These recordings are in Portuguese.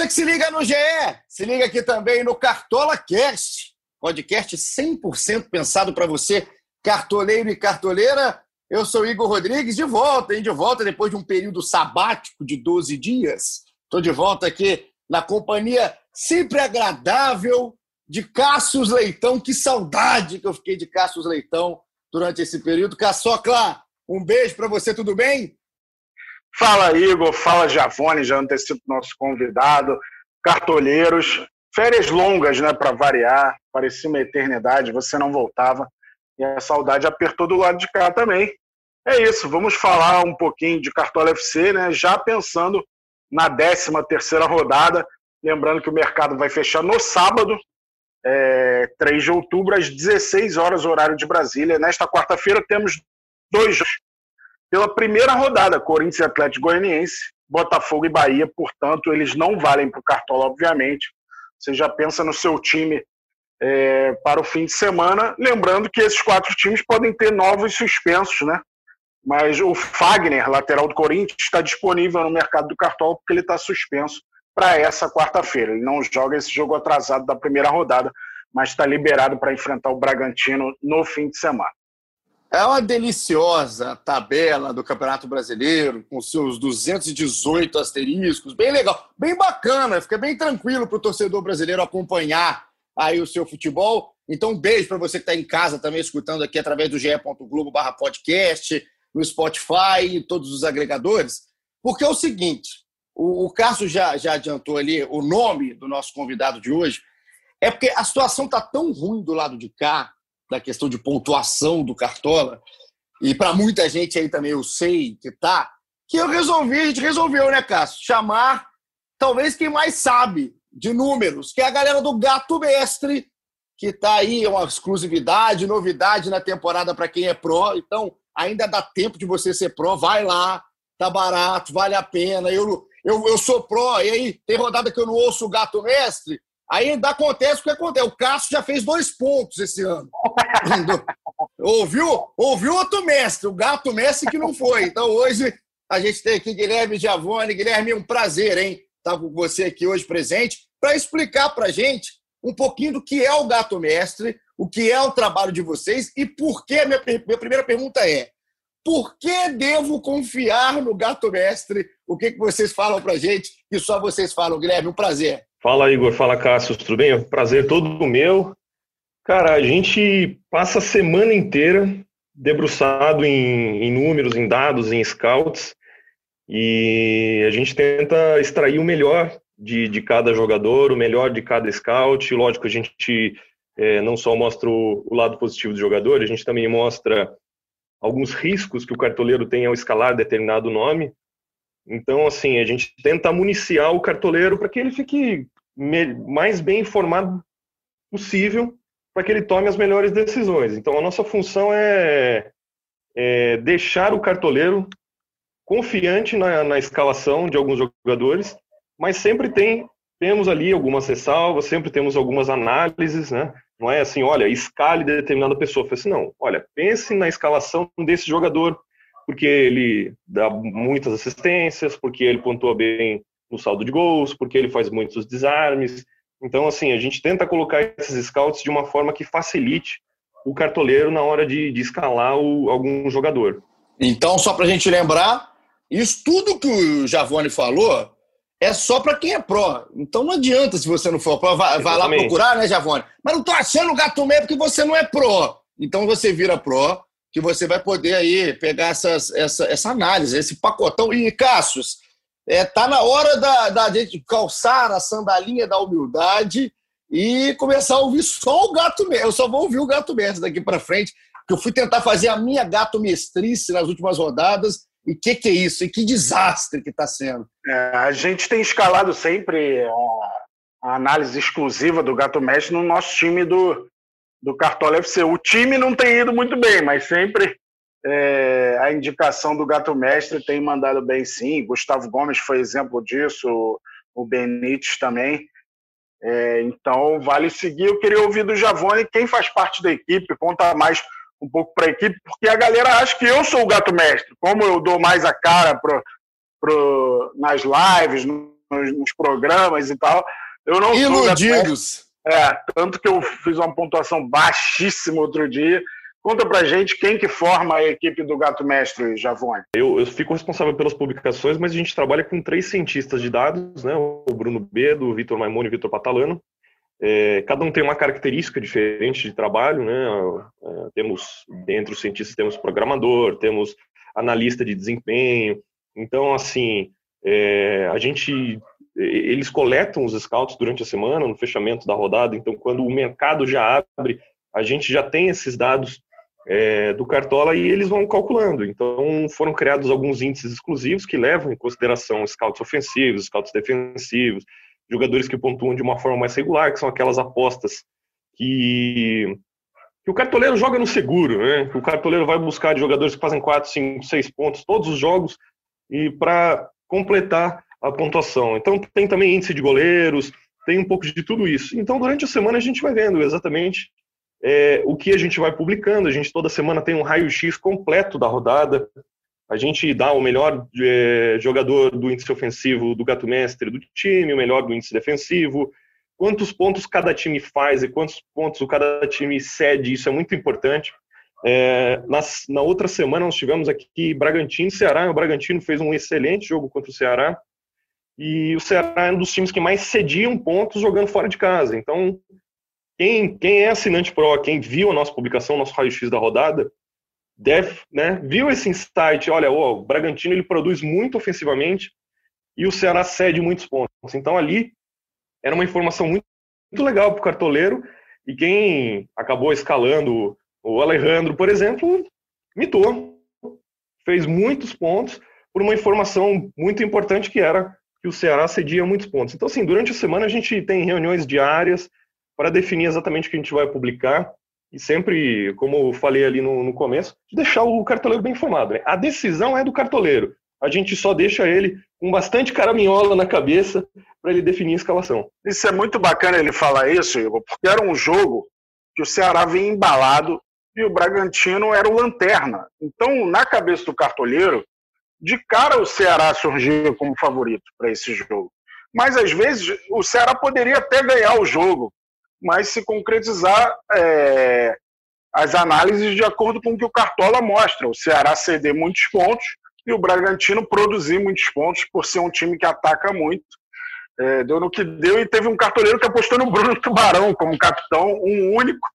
Você que se liga no GE, se liga aqui também no Cartola Cast, podcast 100% pensado para você, cartoleiro e cartoleira. Eu sou Igor Rodrigues, de volta, hein? De volta depois de um período sabático de 12 dias. Estou de volta aqui na companhia sempre agradável de Cássius Leitão. Que saudade que eu fiquei de Cássius Leitão durante esse período. Caçocla, um beijo para você, tudo bem? Fala, Igor. Fala, Javone, já antecipo nosso convidado. Cartolheiros. Férias longas, né, para variar. Parecia uma eternidade, você não voltava. E a saudade apertou do lado de cá também. É isso, vamos falar um pouquinho de Cartola FC, né? Já pensando na 13 terceira rodada. Lembrando que o mercado vai fechar no sábado, é, 3 de outubro, às 16 horas, horário de Brasília. Nesta quarta-feira temos dois jogos pela primeira rodada, Corinthians e Atlético Goianiense, Botafogo e Bahia, portanto, eles não valem para o Cartola, obviamente. Você já pensa no seu time é, para o fim de semana, lembrando que esses quatro times podem ter novos suspensos, né? Mas o Fagner, lateral do Corinthians, está disponível no mercado do Cartola porque ele está suspenso para essa quarta-feira. Ele não joga esse jogo atrasado da primeira rodada, mas está liberado para enfrentar o Bragantino no fim de semana. É uma deliciosa tabela do Campeonato Brasileiro, com seus 218 asteriscos, bem legal, bem bacana, fica bem tranquilo para o torcedor brasileiro acompanhar aí o seu futebol. Então, um beijo para você que está em casa também escutando aqui através do ge.globo barra podcast, no Spotify e todos os agregadores, porque é o seguinte, o, o Cássio já, já adiantou ali o nome do nosso convidado de hoje, é porque a situação está tão ruim do lado de cá, da questão de pontuação do Cartola, e para muita gente aí também eu sei que tá, que eu resolvi, a gente resolveu, né, Cássio? Chamar talvez quem mais sabe de números, que é a galera do Gato Mestre, que está aí, é uma exclusividade, novidade na temporada para quem é pró. Então, ainda dá tempo de você ser pró, vai lá, tá barato, vale a pena. Eu, eu, eu sou pró, e aí tem rodada que eu não ouço o Gato Mestre, Aí ainda acontece o que acontece. O Cássio já fez dois pontos esse ano. ouviu? Ouviu outro mestre, o gato mestre que não foi. Então hoje a gente tem aqui Guilherme Giavone. Guilherme, um prazer, hein? Estar com você aqui hoje presente para explicar para a gente um pouquinho do que é o gato mestre, o que é o trabalho de vocês e por que. Minha, minha primeira pergunta é: por que devo confiar no gato mestre? O que, que vocês falam para a gente que só vocês falam, Guilherme? Um prazer. Fala, Igor. Fala, Cássio. Tudo bem? Prazer todo meu. Cara, a gente passa a semana inteira debruçado em, em números, em dados, em scouts, e a gente tenta extrair o melhor de, de cada jogador, o melhor de cada scout. Lógico, a gente é, não só mostra o, o, lado positivo do jogador, a gente também mostra alguns riscos que o cartoleiro tem ao escalar determinado nome. Então, assim, a gente tenta municiar o cartoleiro para que ele fique mais bem informado possível para que ele tome as melhores decisões. Então, a nossa função é, é deixar o cartoleiro confiante na, na, escalação de alguns jogadores, mas sempre tem temos ali algumas ressalvas, sempre temos algumas análises, né? Não é assim, olha, escale determinada pessoa. Assim, não, olha, pense na escalação desse jogador, porque ele dá muitas assistências, porque ele pontua bem no saldo de gols, porque ele faz muitos desarmes. Então, assim, a gente tenta colocar esses scouts de uma forma que facilite o cartoleiro na hora de, de escalar o, algum jogador. Então, só para a gente lembrar, isso tudo que o Javone falou é só para quem é pró. Então não adianta se você não for pró, vai, vai lá procurar, né, Javone? Mas não tô achando o gato meio porque você não é pró. Então você vira pró, que você vai poder aí pegar essas, essa, essa análise, esse pacotão. E, Cassius, é, tá na hora da, da gente calçar a sandalinha da humildade e começar a ouvir só o gato mestre. Eu só vou ouvir o gato mestre daqui para frente, que eu fui tentar fazer a minha gato mestrice nas últimas rodadas. E o que, que é isso? E que desastre que está sendo. É, a gente tem escalado sempre a, a, análise exclusiva do gato mestre no nosso time do, do Cartola FC. O time não tem ido muito bem, mas sempre é, a indicação do Gato Mestre tem mandado bem sim. Gustavo Gomes foi exemplo disso, o Benítez também. É, então, vale seguir. Eu queria ouvir do Javone quem faz parte da equipe, conta mais um pouco para a equipe, porque a galera acha que eu sou o Gato Mestre. Como eu dou mais a cara pro, pro, nas lives, no nos, nos programas e tal. Eu não Iludidos. É, tanto que eu fiz uma pontuação baixíssima outro dia. Conta pra gente quem que forma a equipe do Gato Mestre, Javone. Eu, eu fico responsável pelas publicações, mas a gente trabalha com três cientistas de dados, né? O Bruno Bedo, o Vitor Maimone e o Vitor Patalano. É, cada um tem uma característica diferente de trabalho, né? É, temos, dentre os cientistas, temos programador, temos analista de desempenho. Então, assim, é, a gente eles coletam os scouts durante a semana, no fechamento da rodada, então quando o mercado já abre, a gente já tem esses dados é, do Cartola e eles vão calculando. Então foram criados alguns índices exclusivos que levam em consideração scouts ofensivos, scouts defensivos, jogadores que pontuam de uma forma mais regular, que são aquelas apostas que, que o cartoleiro joga no seguro, né? O cartoleiro vai buscar de jogadores que fazem 4, 5, 6 pontos todos os jogos e para completar a pontuação. Então tem também índice de goleiros, tem um pouco de tudo isso. Então durante a semana a gente vai vendo exatamente é, o que a gente vai publicando. A gente toda semana tem um raio-x completo da rodada. A gente dá o melhor é, jogador do índice ofensivo do gato mestre do time, o melhor do índice defensivo, quantos pontos cada time faz e quantos pontos cada time cede. Isso é muito importante. É, na outra semana nós tivemos aqui Bragantino e Ceará. O Bragantino fez um excelente jogo contra o Ceará. E o Ceará é um dos times que mais cediam pontos jogando fora de casa. Então, quem, quem é assinante pro, quem viu a nossa publicação, nosso raio-x da rodada, deve, né, viu esse insight, olha, o Bragantino ele produz muito ofensivamente e o Ceará cede muitos pontos. Então ali era uma informação muito, muito legal para o cartoleiro e quem acabou escalando o Alejandro, por exemplo, mitou, fez muitos pontos por uma informação muito importante que era que o Ceará cedia muitos pontos. Então, assim, durante a semana a gente tem reuniões diárias para definir exatamente o que a gente vai publicar e sempre, como eu falei ali no, no começo, deixar o cartoleiro bem informado. Né? A decisão é do cartoleiro. A gente só deixa ele com bastante caraminhola na cabeça para ele definir a escalação. Isso é muito bacana ele falar isso, Igor, porque era um jogo que o Ceará vinha embalado e o Bragantino era o lanterna. Então, na cabeça do cartoleiro, de cara o Ceará surgia como favorito para esse jogo. Mas às vezes o Ceará poderia até ganhar o jogo, mas se concretizar é, as análises de acordo com o que o Cartola mostra. O Ceará ceder muitos pontos e o Bragantino produzir muitos pontos por ser um time que ataca muito. É, deu no que deu e teve um cartoleiro que apostou no Bruno Tubarão como capitão, um único,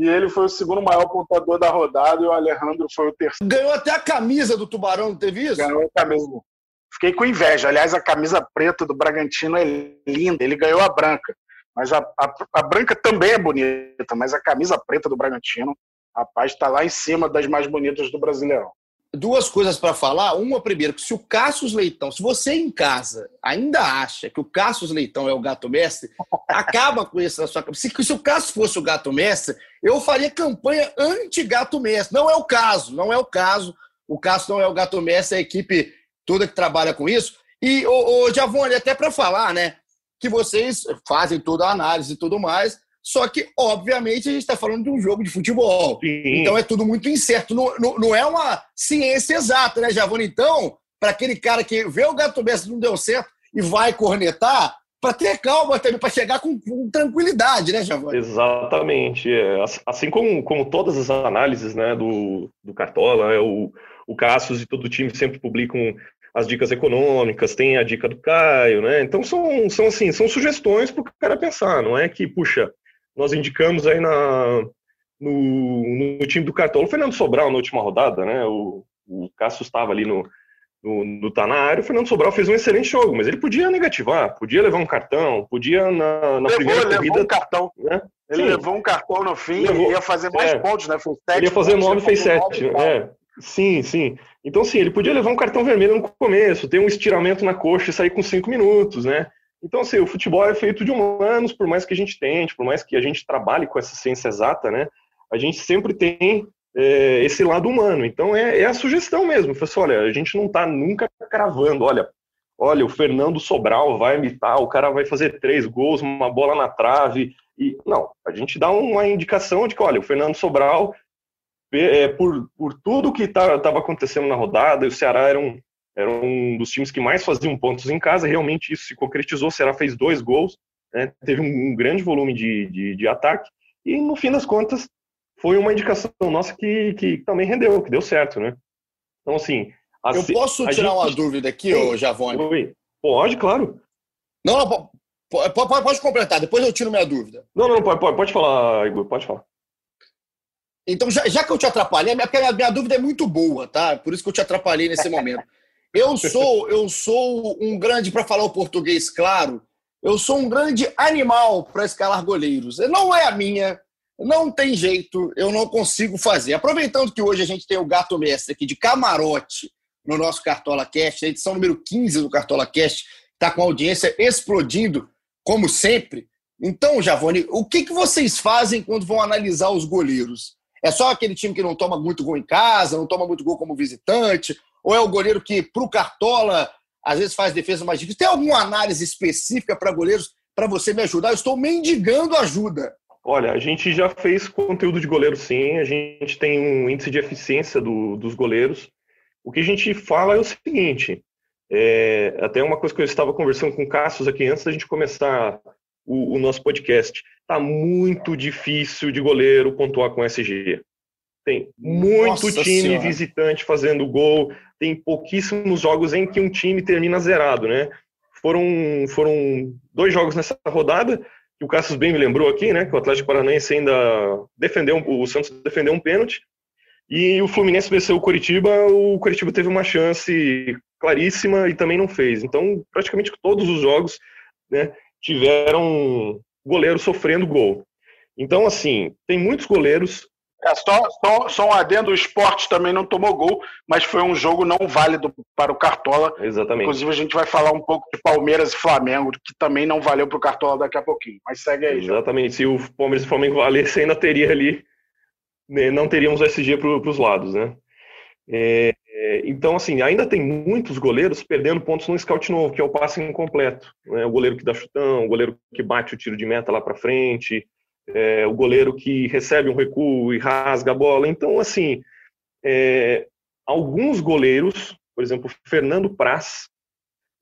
e ele foi o segundo maior pontuador da rodada e o Alejandro foi o terceiro. Ganhou até a camisa do Tubarão, não teve isso? Ganhou a camisa. Fiquei com inveja. Aliás, a camisa preta do Bragantino é linda. Ele ganhou a branca. Mas a, a, a branca também é bonita, mas a camisa preta do Bragantino, rapaz, está lá em cima das mais bonitas do Brasileirão duas coisas para falar. Uma, primeiro, que se o Cassius Leitão, se você em casa ainda acha que o Cassius Leitão é o gato mestre, acaba com isso na sua cabeça. Se, se o Cassius fosse o gato mestre, eu faria campanha anti-gato mestre. Não é o caso, não é o caso. O Cassius não é o gato mestre, é a equipe toda que trabalha com isso. E, ô, ô Giavone, até para falar, né, que vocês fazem toda a análise e tudo mais, só que, obviamente, a gente está falando de um jogo de futebol. Sim. Então é tudo muito incerto. Não, não, não, é uma ciência exata, né, Javone? Então, para aquele cara que vê o gato mestre não deu certo e vai cornetar, para ter calma também, para chegar com, com, tranquilidade, né, Javone? Exatamente. É, assim como, como todas as análises né, do, do Cartola, é, o, o Cassius e todo o time sempre publicam as dicas econômicas, tem a dica do Caio, né? Então são, são assim, são sugestões para o cara pensar, não é que, puxa, nós indicamos aí na, no, no time do Cartola o Fernando Sobral na última rodada, né? O, o Cássio estava ali no, no, no tá na área, o Fernando Sobral fez um excelente jogo, mas ele podia negativar, podia levar um cartão, podia na, na levou, primeira levou corrida... um cartão. Né? Ele Sim. levou um cartão no fim levou, ia fazer mais é, pontos, né? Fez sete ele ia fazer nove, fez sete. É. Sim, sim. Então, sim, ele podia levar um cartão vermelho no começo, ter um estiramento na coxa e sair com cinco minutos, né? Então, assim, o futebol é feito de humanos, por mais que a gente tente, por mais que a gente trabalhe com essa ciência exata, né? A gente sempre tem é, esse lado humano. Então, é, é a sugestão mesmo. Pessoal, olha, a gente não está nunca cravando, olha, olha, o Fernando Sobral vai imitar, o cara vai fazer três gols, uma bola na trave. E, não, a gente dá uma indicação de que, olha, o Fernando Sobral, é, por, por tudo que estava tá, acontecendo na rodada, o Ceará era um, era um dos times que mais faziam pontos em casa, realmente isso se concretizou, o Ceará fez dois gols, né, teve um, grande volume de, de, de, ataque, e no fim das contas foi uma indicação nossa que, que também rendeu, que deu certo, né? Então, assim... Eu posso tirar gente... uma dúvida aqui, ô Javone? Pode, claro. Não, não, pode, pode, pode completar, depois eu tiro minha dúvida. Não, não, pode, pode, pode falar, Igor, pode falar. Então, já, já que eu te atrapalhei, porque a minha, minha dúvida é muito boa, tá? Por isso que eu te atrapalhei nesse momento. Eu sou, eu sou um grande, para falar o português claro, eu sou um grande animal para escalar goleiros. Não é a minha, não tem jeito, eu não consigo fazer. Aproveitando que hoje a gente tem o gato mestre aqui de camarote no nosso Cartola Cast, a edição número 15 do Cartola Cast, está com a audiência explodindo, como sempre. Então, Javone, o que, que vocês fazem quando vão analisar os goleiros? É só aquele time que não toma muito gol em casa, não toma muito gol como visitante? Ou é o goleiro que, para o Cartola, às vezes faz defesa mais difícil? Tem alguma análise específica para goleiros para você me ajudar? Eu estou mendigando ajuda. Olha, a gente já fez conteúdo de goleiro sim, a gente tem um índice de eficiência do, dos goleiros. O que a gente fala é o seguinte: é, até uma coisa que eu estava conversando com o Cassius aqui antes da gente começar o, o nosso podcast. Tá muito difícil de goleiro pontuar com SG. Tem muito Nossa time senhora. visitante fazendo gol, tem pouquíssimos jogos em que um time termina zerado, né? Foram, foram dois jogos nessa rodada, que o Cassius bem me lembrou aqui, né? Que o Atlético Paranaense ainda defendeu, o Santos defendeu um pênalti, e o Fluminense venceu o Coritiba, o Coritiba teve uma chance claríssima e também não fez. Então, praticamente todos os jogos, né, tiveram goleiro sofrendo gol. Então, assim, tem muitos goleiros. É, só, só, só um adendo: o esporte também não tomou gol, mas foi um jogo não válido para o Cartola. Exatamente. Inclusive, a gente vai falar um pouco de Palmeiras e Flamengo, que também não valeu para o Cartola daqui a pouquinho. Mas segue aí. Exatamente. Se o Palmeiras e o Flamengo valesse, ainda teria ali. Né, não teríamos SG para os lados, né? É, então, assim, ainda tem muitos goleiros perdendo pontos no scout novo, que é o passe incompleto. Né? O goleiro que dá chutão, o goleiro que bate o tiro de meta lá para frente, é, o goleiro que recebe um recuo e rasga a bola. Então, assim, é, alguns goleiros, por exemplo, Fernando Praz,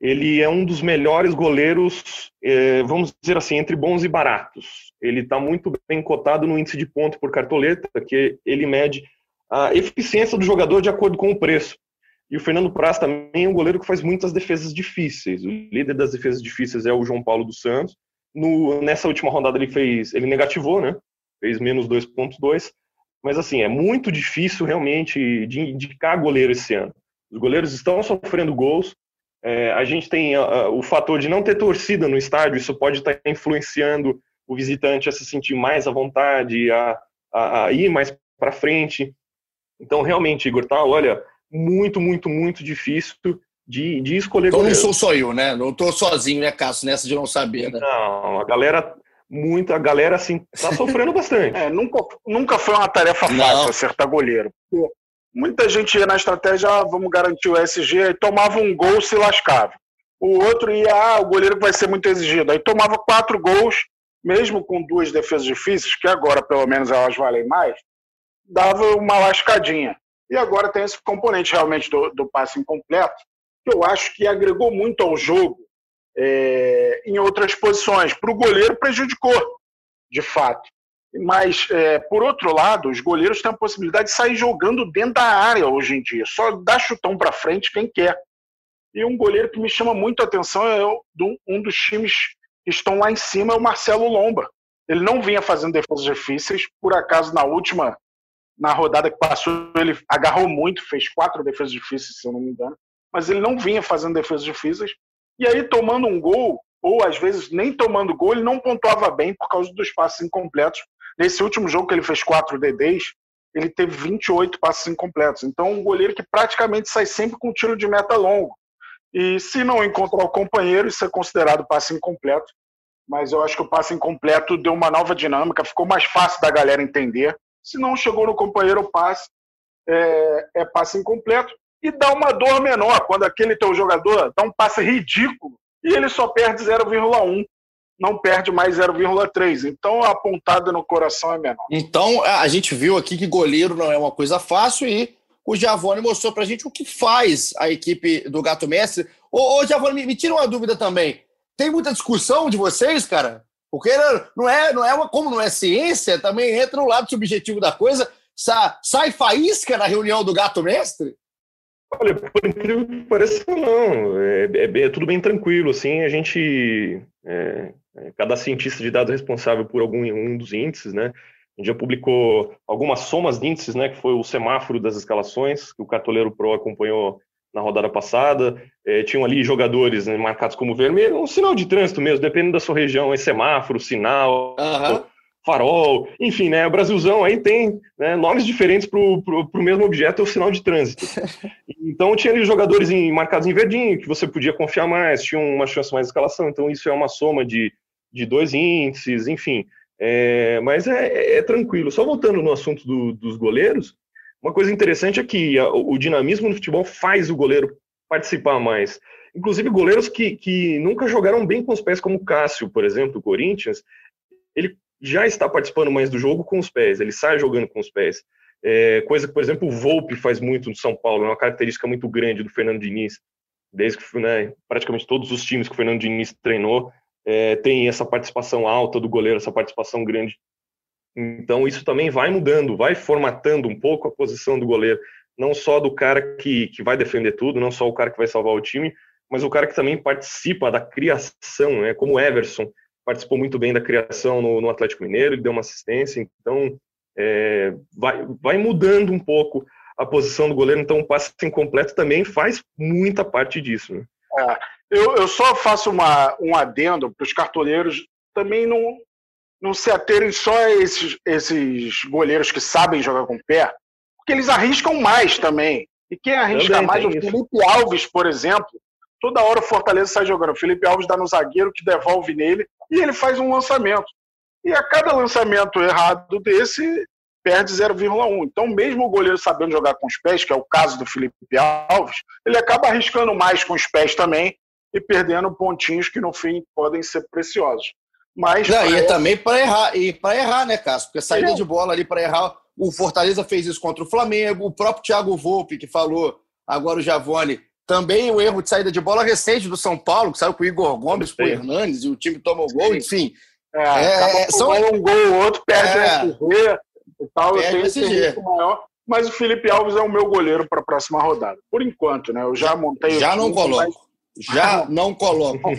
ele é um dos melhores goleiros, é, vamos dizer assim, entre bons e baratos. Ele está muito bem cotado no índice de ponto por cartoleta, que ele mede a eficiência do jogador de acordo com o preço. E o Fernando Praz também é um goleiro que faz muitas defesas difíceis. O líder das defesas difíceis é o João Paulo dos Santos. No, nessa última rodada ele fez, ele negativou, né? Fez menos 2.2. Mas assim, é muito difícil realmente de indicar goleiro esse ano. Os goleiros estão sofrendo gols. É, a gente tem o fator de não ter torcida no estádio, isso pode estar influenciando o visitante a se sentir mais à vontade, a, a, a ir mais para frente. Então, realmente, Igor, tá, olha, muito, muito, muito difícil de, de escolher Então goleiro. não sou só eu, né? Não estou sozinho, né, Cássio, nessa de não saber, né? Não, a galera, muita galera, assim, tá sofrendo bastante. É, nunca, nunca foi uma tarefa fácil não. acertar goleiro. Muita gente ia na estratégia, ah, vamos garantir o SG, e tomava um gol, se lascava. O outro ia, ah, o goleiro vai ser muito exigido. Aí tomava quatro gols, mesmo com duas defesas difíceis, que agora pelo menos elas valem mais, dava uma lascadinha. E agora tem esse componente realmente do, do passe incompleto, que eu acho que agregou muito ao jogo é, em outras posições. Para o goleiro, prejudicou, de fato. Mas, é, por outro lado, os goleiros têm a possibilidade de sair jogando dentro da área hoje em dia. Só dá chutão para frente quem quer. E um goleiro que me chama muito a atenção é um dos times que estão lá em cima, é o Marcelo Lomba. Ele não vinha fazendo defesas difíceis. Por acaso, na última na rodada que passou, ele agarrou muito, fez quatro defesas difíceis, se eu não me engano, mas ele não vinha fazendo defesas difíceis. E aí, tomando um gol, ou às vezes nem tomando gol, ele não pontuava bem por causa dos passes incompletos. Nesse último jogo que ele fez quatro DDs, ele teve 28 passes incompletos. Então, um goleiro que praticamente sai sempre com tiro de meta longo. E se não encontrar o companheiro, isso é considerado passe incompleto. Mas eu acho que o passe incompleto deu uma nova dinâmica, ficou mais fácil da galera entender. Se não chegou no companheiro, o passe é, é passe incompleto. E dá uma dor menor quando aquele teu jogador dá um passe ridículo e ele só perde 0,1 não perde mais 0,3. Então a pontada no coração é menor. Então a gente viu aqui que goleiro não é uma coisa fácil e o Giavone mostrou para a gente o que faz a equipe do Gato Mestre. Ô, ô Giavone, me, me tira uma dúvida também. Tem muita discussão de vocês, cara? Porque não é, não é uma, como não é ciência, também entra no lado subjetivo da coisa. Sa, sai faísca na reunião do Gato Mestre? Olha, por incrível que pareça, não. É, é, é tudo bem tranquilo. Assim, a gente. É, é, cada cientista de dados responsável por algum um dos índices, né? A gente já publicou algumas somas de índices, né? Que foi o semáforo das escalações, que o Cartoleiro Pro acompanhou na rodada passada. É, tinham ali jogadores né, marcados como vermelho, um sinal de trânsito mesmo, dependendo da sua região, é semáforo, sinal. Uhum farol, enfim, né? O Brasilzão aí tem né, nomes diferentes para o mesmo objeto, é o sinal de trânsito. Então tinha ali jogadores em, marcados em verdinho, que você podia confiar mais, tinha uma chance mais de escalação, então isso é uma soma de, de dois índices, enfim. É, mas é, é, tranquilo. Só voltando no assunto do, dos goleiros, uma coisa interessante é que a, o dinamismo no futebol faz o goleiro participar mais. Inclusive goleiros que, que nunca jogaram bem com os pés, como o Cássio, por exemplo, o Corinthians, ele já está participando mais do jogo com os pés, ele sai jogando com os pés. É, coisa que, por exemplo, o Volpe faz muito no São Paulo, é uma característica muito grande do Fernando Diniz, desde que né, praticamente todos os times que o Fernando Diniz treinou é, tem essa participação alta do goleiro, essa participação grande. Então, isso também vai mudando, vai formatando um pouco a posição do goleiro, não só do cara que, que vai defender tudo, não só o cara que vai salvar o time, mas o cara que também participa da criação, né, como o Everson, participou muito bem da criação no, no Atlético Mineiro, ele deu uma assistência, então é, vai, vai mudando um pouco a posição do goleiro, então o passe incompleto também faz muita parte disso. Né? É, eu, eu só faço uma, um adendo para os cartoleiros também não, não se aterem só a esses, esses goleiros que sabem jogar com o pé, porque eles arriscam mais também. E quem arrisca também mais, o Felipe Alves, por exemplo, toda hora o Fortaleza sai jogando. O Felipe Alves dá no zagueiro que devolve nele e ele faz um lançamento. E a cada lançamento errado desse, perde 0,1. Então, mesmo o goleiro sabendo jogar com os pés, que é o caso do Felipe Alves, ele acaba arriscando mais com os pés também e perdendo pontinhos que no fim podem ser preciosos. Mas Não, e é também para errar, e para errar, né, Cássio? Porque saída de bola ali para errar, o Fortaleza fez isso contra o Flamengo, o próprio Thiago Volpe que falou, agora o Javone também o erro de saída de bola recente do São Paulo, que saiu com o Igor Gomes, com o Hernandes, e o time tomou gol, enfim. É, é, são um gol, o outro perde é, SG e tal. Perde eu tenho SG. maior. Mas o Felipe Alves é o meu goleiro para a próxima rodada. Por enquanto, né? Eu já montei. Já não coloco. Já não coloco.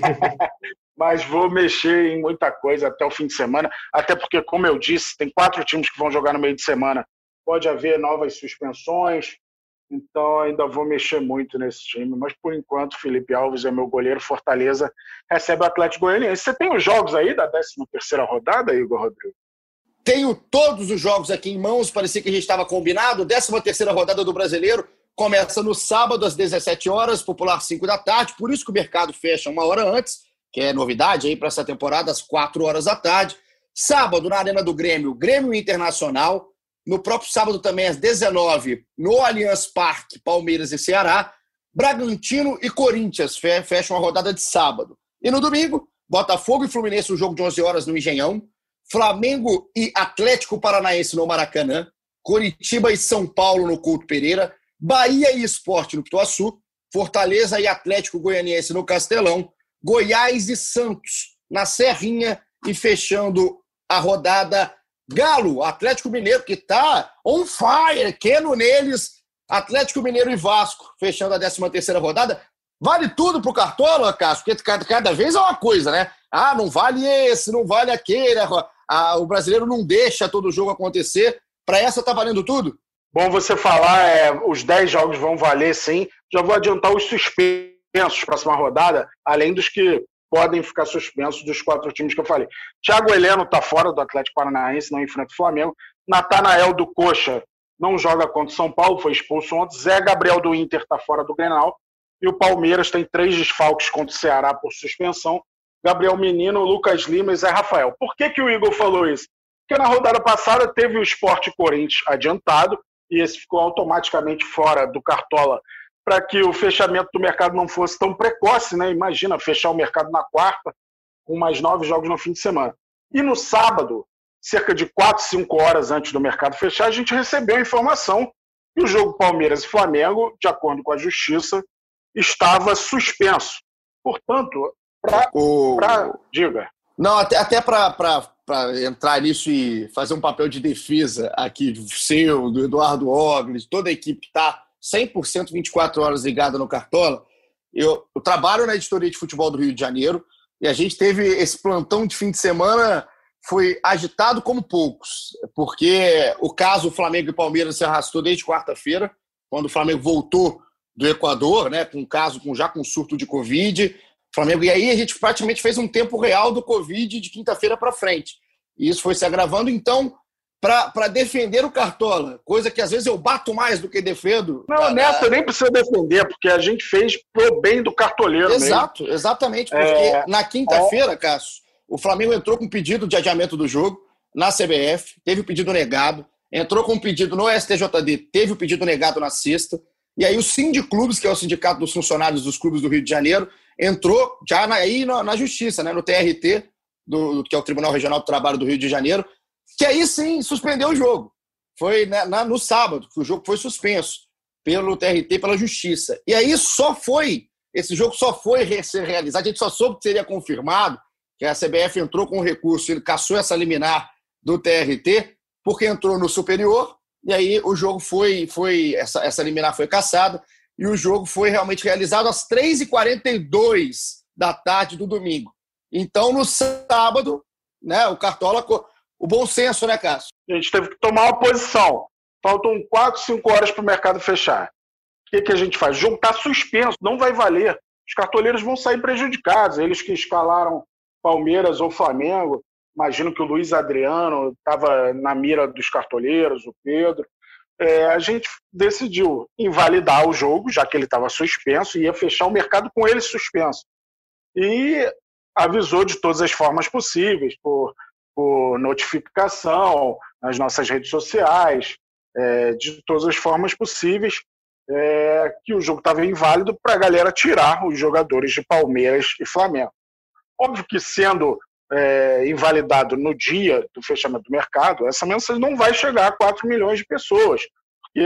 mas vou mexer em muita coisa até o fim de semana. Até porque, como eu disse, tem quatro times que vão jogar no meio de semana. Pode haver novas suspensões, então ainda vou mexer muito nesse time, mas por enquanto Felipe Alves é meu goleiro, Fortaleza recebe o Atlético Goianiense. Você tem os jogos aí da 13ª rodada, Igor Rodrigo? Tenho todos os jogos aqui em mãos, parecia que a gente estava combinado. 13ª rodada do Brasileiro começa no sábado às 17 horas, popular 5 da tarde, por isso que o mercado fecha uma hora antes, que é novidade aí para essa temporada, às 4 horas da tarde. Sábado, na Arena do Grêmio, Grêmio Internacional, no próprio sábado também, às 19 no Allianz Parque, Palmeiras e Ceará. Bragantino e Corinthians fecham a rodada de sábado. E no domingo, Botafogo e Fluminense, um jogo de 11 horas no Engenhão. Flamengo e Atlético Paranaense no Maracanã. Coritiba e São Paulo no Couto Pereira. Bahia e Esporte no Pituaçu. Fortaleza e Atlético Goianiense no Castelão. Goiás e Santos na Serrinha. E fechando a rodada, Galo, Atlético Mineiro, que está on fire, queno neles, Atlético Mineiro e Vasco, fechando a 13 terceira rodada. Vale tudo pro Cartola, Cássio? Porque cada, cada vez é uma coisa, né? Ah, não vale esse, não vale aquele. Ah, o brasileiro não deixa todo o jogo acontecer. Para essa tá valendo tudo? Bom você falar, é, os 10 jogos vão valer sim. Já vou adiantar os suspensos próxima rodada, além dos que podem ficar suspensos dos quatro times que eu falei. Thiago Heleno está fora do Atlético Paranaense, não enfrenta o Flamengo. Natanael do Coxa não joga contra o São Paulo, foi expulso ontem. Zé Gabriel do Inter está fora do Grenal. E o Palmeiras tem três desfalques contra o Ceará por suspensão. Gabriel Menino, Lucas Lima e Zé Rafael. Por que, que o Igor falou isso? Porque na rodada passada teve o Esporte Corinthians adiantado e esse ficou automaticamente fora do Cartola para que o fechamento do mercado não fosse tão precoce, né? Imagina fechar o mercado na quarta, com mais nove jogos no fim de semana. E no sábado, cerca de quatro, cinco horas antes do mercado fechar, a gente recebeu a informação E o jogo Palmeiras e Flamengo, de acordo com a Justiça, estava suspenso. Portanto, para. O... Diga. Não, até, até para entrar nisso e fazer um papel de defesa aqui, seu, do Eduardo Ogles, toda a equipe que está 100% 24 horas ligada no Cartola. Eu, eu, trabalho na editoria de futebol do Rio de Janeiro e a gente teve esse plantão de fim de semana foi agitado como poucos, porque o caso Flamengo e Palmeiras se arrastou desde quarta-feira, quando o Flamengo voltou do Equador, né, com um caso com, já com surto de Covid. Flamengo, e aí a gente praticamente fez um tempo real do Covid de quinta-feira para frente. E isso foi se agravando. Então, para defender o Cartola, coisa que às vezes eu bato mais do que defendo. Não, tá, nessa nem precisa defender, porque a gente fez pro bem do cartoleiro. Exato, mesmo. exatamente. Porque é, na quinta-feira. Cássio, o Flamengo entrou com pedido de adiamento do jogo na CBF, teve o pedido negado, entrou com um pedido no STJD, teve o pedido negado na sexta. E aí o Sindiclubes, que é o sindicato dos funcionários dos clubes do Rio de Janeiro, entrou já na, aí na, na justiça, né, no TRT, do, que é o Tribunal Regional do Trabalho do Rio de Janeiro, que aí sim suspendeu o jogo. Foi né, na, no sábado, que o jogo foi suspenso pelo TRT, pela Justiça. E aí só foi, esse jogo só foi ser realizado, a gente só soube que seria confirmado, que a CBF entrou com um recurso, ele caçou essa liminar do TRT, porque entrou no superior, e aí o jogo foi, foi essa, essa liminar foi caçada, e o jogo foi realmente realizado às 3h42 da tarde do domingo. Então, no sábado, né, o Cartola o bom senso, né, Cássio? A gente teve que tomar uma posição. Faltam 4, 5 horas para o mercado fechar. O que, que a gente faz? O jogo está suspenso, não vai valer. Os cartoleiros vão sair prejudicados. Eles que escalaram Palmeiras ou Flamengo. Imagino que o Luiz Adriano estava na mira dos cartoleiros, o Pedro. É, a gente decidiu invalidar o jogo, já que ele estava suspenso, e ia fechar o mercado com ele suspenso. E avisou de todas as formas possíveis, por por notificação nas nossas redes sociais, é, de todas as formas possíveis, é, que o jogo estava inválido para a galera tirar os jogadores de Palmeiras e Flamengo. Óbvio que sendo é, invalidado no dia do fechamento do mercado, essa mensagem não vai chegar a 4 milhões de pessoas, porque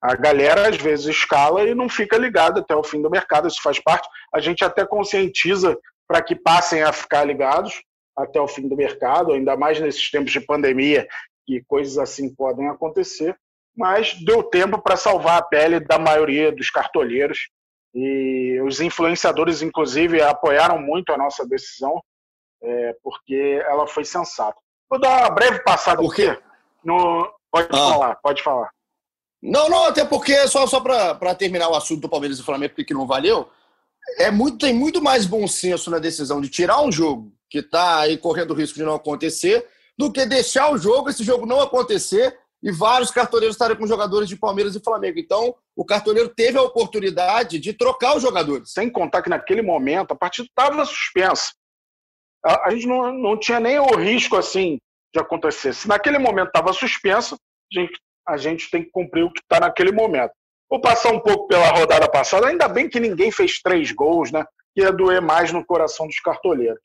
a galera às vezes escala e não fica ligada até o fim do mercado, isso faz parte. A gente até conscientiza para que passem a ficar ligados, até o fim do mercado, ainda mais nesses tempos de pandemia, que coisas assim podem acontecer, mas deu tempo para salvar a pele da maioria dos cartolheiros e os influenciadores, inclusive, apoiaram muito a nossa decisão, é, porque ela foi sensata. Vou dar uma breve passada porque no... Pode ah. falar, pode falar. Não, não, até porque, só, só para terminar o assunto do Palmeiras e Flamengo, porque não valeu, é muito, tem muito mais bom senso na decisão de tirar um jogo que está aí correndo o risco de não acontecer, do que deixar o jogo, esse jogo não acontecer e vários cartoleiros estarem com jogadores de Palmeiras e Flamengo. Então, o cartoleiro teve a oportunidade de trocar os jogadores. Sem contar que naquele momento a partida estava suspensa. A, a, gente não, não tinha nem o risco assim de acontecer. Se naquele momento estava suspensa, a gente, a gente tem que cumprir o que está naquele momento. Vou passar um pouco pela rodada passada. Ainda bem que ninguém fez três gols, né? Que ia doer mais no coração dos cartoleiros.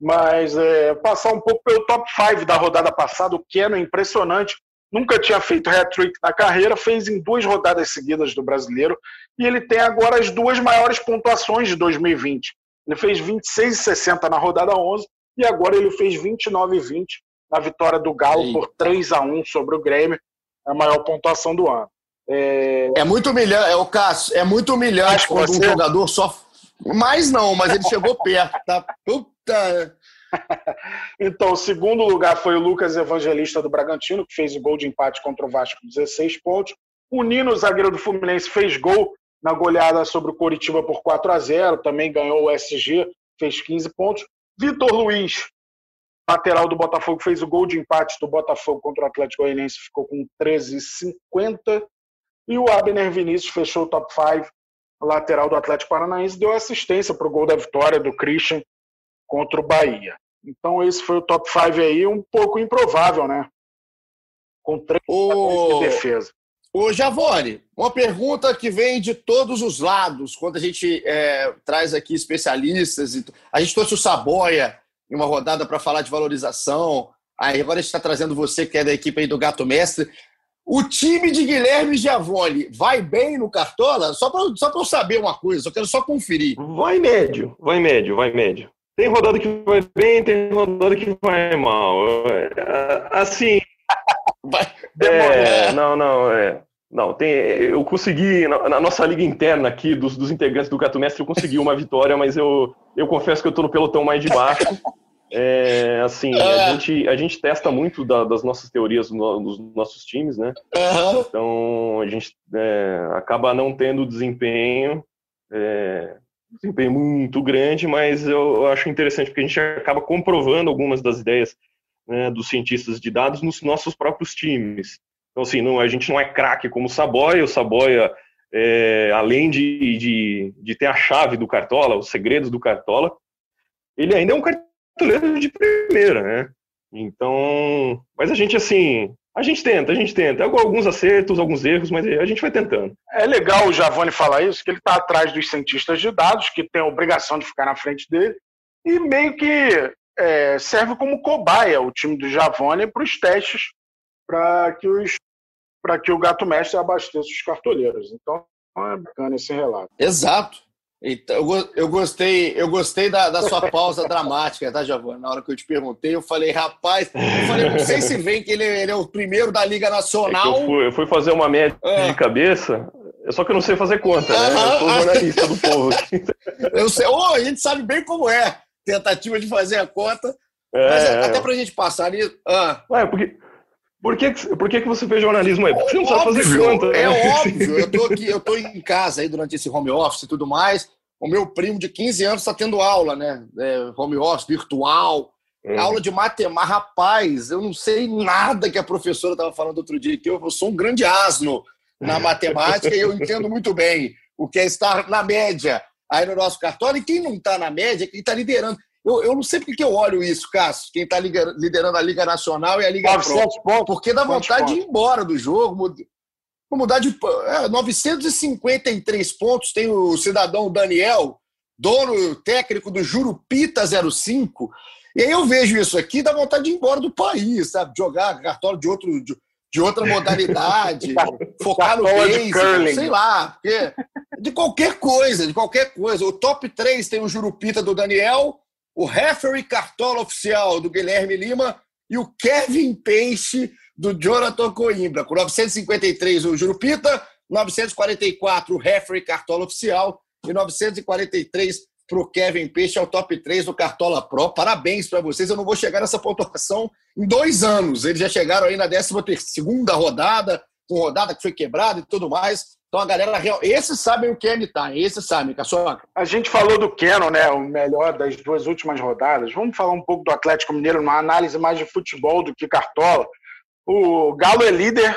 Mas é, passar um pouco pelo top 5 da rodada passada, o Keno é impressionante. Nunca tinha feito hat-trick na carreira, fez em duas rodadas seguidas do brasileiro. E ele tem agora as duas maiores pontuações de 2020. Ele fez 26,60 na rodada 11 e agora ele fez 29,20 na vitória do Galo Eita. por 3 a 1 sobre o Grêmio, a maior pontuação do ano. É, é muito humilhante, é o Cássio, é muito humilhante quando você... um jogador só. Mais não, mas ele chegou perto, tá? Puta. então, o segundo lugar foi o Lucas Evangelista do Bragantino, que fez o gol de empate contra o Vasco, 16 pontos. O Nino, zagueiro do Fluminense, fez gol na goleada sobre o Coritiba por 4 a 0 também ganhou o SG, fez 15 pontos. Vitor Luiz, lateral do Botafogo, fez o gol de empate do Botafogo contra o Atlético Goianiense, ficou com 13,50. E o Abner Vinícius fechou o top 5, lateral do Atlético Paranaense, deu assistência para o gol da vitória do Christian contra o Bahia. Então esse foi o top 5 aí, um pouco improvável, né? Com três o... de defesa. Ô, Javone, uma pergunta que vem de todos os lados, quando a gente é, traz aqui especialistas. A gente trouxe o Saboia em uma rodada para falar de valorização. Aí agora a gente está trazendo você, que é da equipe aí do Gato Mestre. O time de Guilherme Giavone vai bem no Cartola? Só para só eu saber uma coisa, só quero só conferir. Vai médio, vai médio, vai médio. Tem rodada que vai bem, tem rodada que vai mal. É, assim. Vai é, não, não, é. Não, tem, eu consegui, na, na, nossa liga interna aqui, dos, dos integrantes do Gato Mestre, eu consegui uma vitória, mas eu, eu confesso que eu estou no pelotão mais de baixo. É, assim, a, é. gente, a gente testa muito da, das nossas teorias nos nossos times, né? Uhum. Então, a gente é, acaba não tendo desempenho, é, desempenho muito grande, mas eu, acho interessante porque a gente acaba comprovando algumas das ideias né, dos cientistas de dados nos nossos próprios times. Então, assim, não, a gente não é craque como o Saboia, o Saboia, é, além de, de, de ter a chave do Cartola, os segredos do Cartola, ele ainda é um cartola cartoleiro de primeira, né? Então, mas a gente assim, a gente tenta, a gente tenta. Alguns acertos, alguns erros, mas a gente vai tentando. É legal o Javone falar isso, que ele está atrás dos cientistas de dados, que tem a obrigação de ficar na frente dele, e meio que é, serve como cobaia o time do Javone para os testes, para que, os, que o gato mestre abasteça os cartoleiros. Então, é bacana esse relato. Exato. Então, eu gostei, eu gostei da, da sua pausa dramática, tá, Giovanni? Na hora que eu te perguntei, eu falei, rapaz, eu falei, não sei se vem que ele, ele é o primeiro da Liga Nacional. É eu, fui, eu, fui, fazer uma média é. de cabeça, só que eu não sei fazer conta, né? Eu sou jornalista do povo. eu sei, oh, a gente sabe bem como é tentativa de fazer a conta. É, mas é, até pra gente passar ali. Ah. Ué, porque, por que, por que, que você fez jornalismo aí? Porque você não sabe fazer conta. É né? óbvio. Eu tô aqui, eu tô em casa aí durante esse home office e tudo mais. O meu primo de 15 anos está tendo aula, né? É, home office, virtual. Hum. Aula de matemática. Rapaz, eu não sei nada que a professora estava falando outro dia, que eu, eu sou um grande asno na matemática e eu entendo muito bem o que é estar na média aí no nosso cartório. E quem não está na média, quem está liderando. Eu, eu não sei porque eu olho isso, Cássio, quem está liderando a Liga Nacional e a Liga Pro. Porque dá vontade de ir embora do jogo. Vou mudar de. É, 953 pontos tem o cidadão Daniel, dono técnico do Jurupita 05. E aí eu vejo isso aqui, dá vontade de ir embora do país, sabe? Jogar cartório de, outro, de, de outra modalidade, focar no base, sei lá. Porque, de qualquer coisa, de qualquer coisa. O top 3 tem o Jurupita do Daniel, o referee cartola oficial do Guilherme Lima e o Kevin Peixe do Jonathan Coimbra. Com 953 o Jurupita, 944 o referee cartola oficial e 943 para o Kevin Peixe, é o top 3 do Cartola Pro. Parabéns para vocês. Eu não vou chegar nessa pontuação em dois anos. Eles já chegaram aí na 12 rodada, com rodada que foi quebrada e tudo mais. Então a galera real. Esses sabem o que é anytime, esses sabem, Caçoca. A gente falou do Keno, né? O melhor das duas últimas rodadas. Vamos falar um pouco do Atlético Mineiro, numa análise mais de futebol do que cartola. O Galo é líder